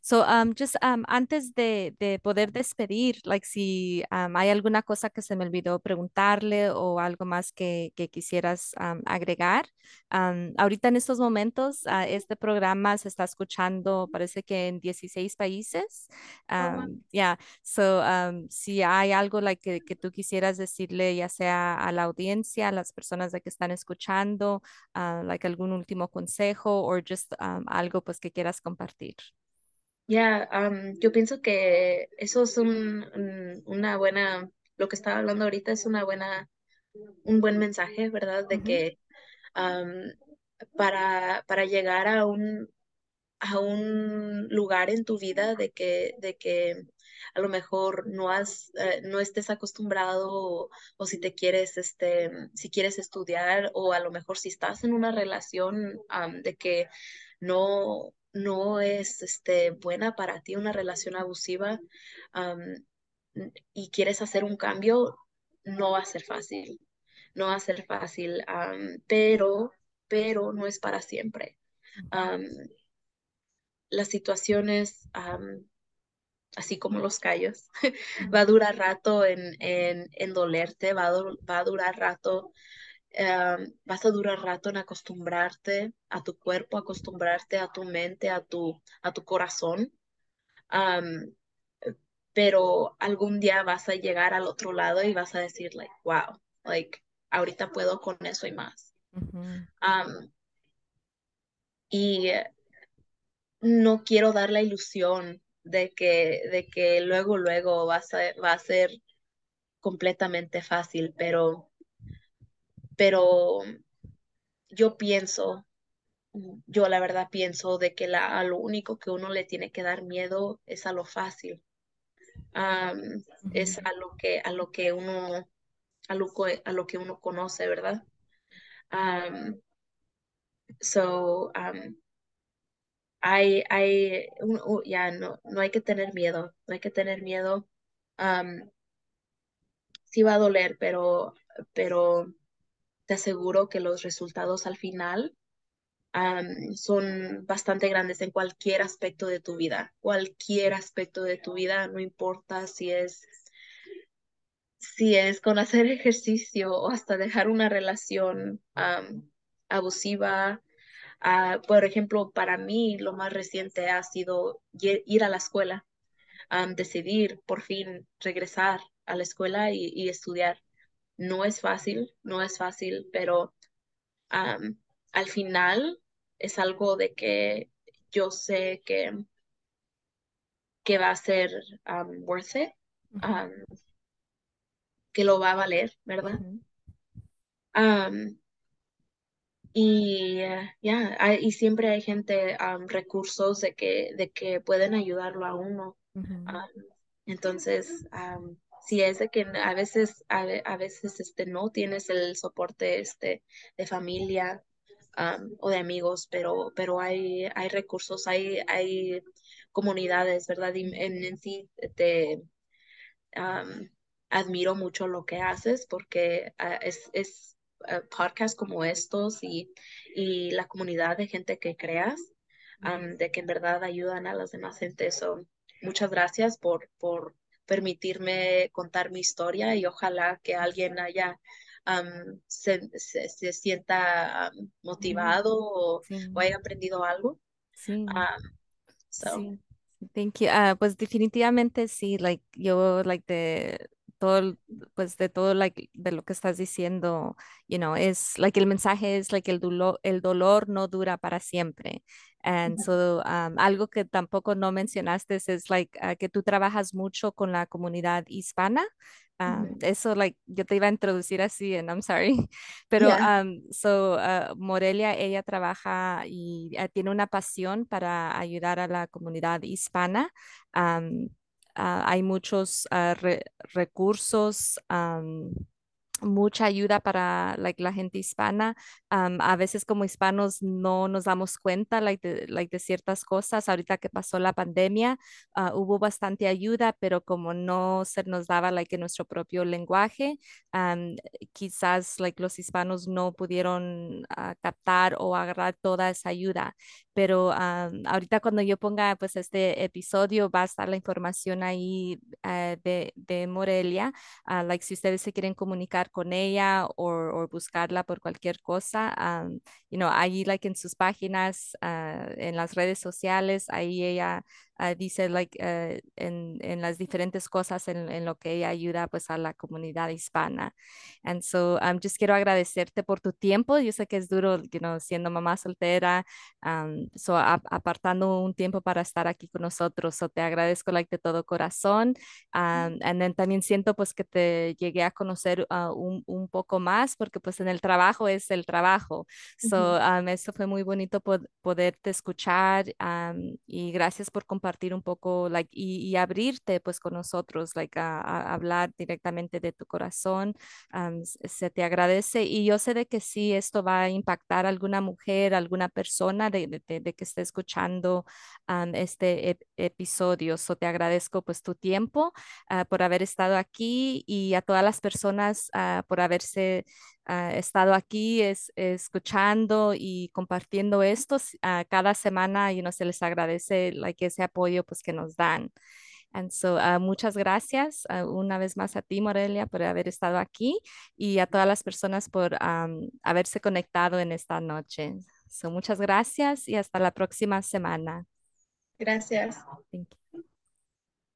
So, um, just um, antes de, de, poder despedir, like si um, hay alguna cosa que se me olvidó preguntarle o algo más que, que quisieras um, agregar. Um, ahorita en estos momentos, uh, este programa se está escuchando, parece que en 16 países. Oh, ya, so si hay algo like, que, que, tú quisieras decirle, ya sea a la audiencia, a las personas de que están escuchando, uh, like algún último consejo o just algo pues que quieras compartir. Ya, yo pienso que eso es un, una buena, lo que estaba hablando ahorita es una buena, un buen mensaje, ¿verdad? De que para, para llegar a un, a un lugar en tu vida de que, de que a lo mejor no has, eh, no estés acostumbrado o, si te quieres, este, si quieres estudiar o a lo mejor si estás en una relación de que no, no es este, buena para ti una relación abusiva y quieres hacer un cambio, no va a ser fácil. No va a ser fácil, pero, pero no es para siempre. las situaciones, así como los callos, va a durar rato en, en, dolerte, va a, va a durar rato um, vas a durar rato en acostumbrarte a tu cuerpo, acostumbrarte a tu mente, a tu, a tu corazón. Um, pero algún día vas a llegar al otro lado y vas a decir, like, wow, like, ahorita puedo con eso y más. Um, y no quiero dar la ilusión de que, de que luego, luego va a ser, va a ser completamente fácil, pero, pero yo pienso, yo la verdad pienso de que la, a lo único que uno le tiene que dar miedo es a lo fácil, um, es a lo que, a lo que uno, a lo, que- a lo que uno conoce, ¿verdad? Um, so, um, hay, hay, ya no, no hay que tener miedo, no hay que tener miedo. Sí va a doler, pero, pero te aseguro que los resultados al final am, son bastante grandes en cualquier aspecto de tu vida, cualquier aspecto de tu vida, no importa si es, si es con hacer ejercicio o hasta dejar una relación am, abusiva. Ah, por ejemplo, para mí lo más reciente ha sido ir a la escuela, decidir por fin regresar a la escuela y estudiar. No es fácil, no es fácil, pero al final es algo de que yo sé que, que va a ser um, worth it, um, que lo va a valer, ¿verdad? Um, y eh, ya, hay- y siempre hay gente, um, recursos de que, de que pueden ayudarlo a uno. Um, entonces, um, si es de que a veces, a, a veces este, no tienes el soporte este, de familia, um, o de amigos, pero, pero hay, hay recursos, hay, hay comunidades, ¿verdad? Y en, en sí te um, admiro mucho lo que haces porque uh, es, es uh, podcasts como estos y, y la comunidad de gente que creas, um, de que en verdad ayudan a las demás gente. So, muchas gracias por, por permitirme contar mi historia y ojalá que alguien haya um, se, se, se, sienta um, motivado o, o, Sí, haya aprendido algo. sí. Um, so, Sí, thank you. Ah, pues definitivamente sí, like yo like de todo, pues de todo like de lo que estás diciendo, you know, es like el mensaje es like el dolor, el dolor no dura para siempre. And so um, algo que tampoco no mencionaste es like ah, que tú trabajas mucho con la comunidad hispana. Um, eso like yo te iba a introducir así, and I'm sorry. Pero, yeah. um, so, uh, Morelia, ella trabaja y uh, tiene una pasión para ayudar a la comunidad hispana. Um, ah, hay muchos ah, re- recursos. um, mucha ayuda para like, la gente hispana. Am, a veces como hispanos no nos damos cuenta like, de, like, de ciertas cosas. Ahorita que pasó la pandemia, ah, hubo bastante ayuda, pero como no se nos daba like, en nuestro propio lenguaje, am, quizás like, los hispanos no pudieron ah, captar o agarrar toda esa ayuda. Pero am, ahorita cuando yo ponga pues este episodio va a estar la información ahí eh, de, de Morelia ah, like si ustedes se quieren comunicar con ella o, buscarla por cualquier cosa, you know, ahí like en sus páginas, ah, en las redes sociales, ahí ella ah, dice like eh, en, en las diferentes cosas en, en lo que ella ayuda pues a la comunidad hispana. And so um, just quiero agradecerte por tu tiempo. Yo sé que es duro, you know, siendo mamá soltera, um, so a- apartando un tiempo para estar aquí con nosotros. So te agradezco like de todo corazón. Um, and then también siento pues que te llegué a conocer uh, un, un, poco más porque pues en el trabajo es el trabajo. So um, eso fue muy bonito pod poderte escuchar um, y gracias por compartir un poco like, y, y abrirte pues con nosotros, like, a, a hablar directamente de tu corazón. Um, se te agradece y yo sé de que sí, esto va a impactar a alguna mujer, alguna persona de, de, de, de que esté escuchando um, este ep episodio. So te agradezco pues tu tiempo uh, por haber estado aquí y a todas las personas uh, por haberse uh, estado aquí es, escuchando y compartiendo esto. cada semana y you know, se les agradece like, ese apoyo pues, que nos dan. And so, uh, muchas gracias uh, una vez más a ti, Morelia, por haber estado aquí y a todas las personas por um, haberse conectado en esta noche. So, muchas gracias y hasta la próxima semana. Gracias. Thank you.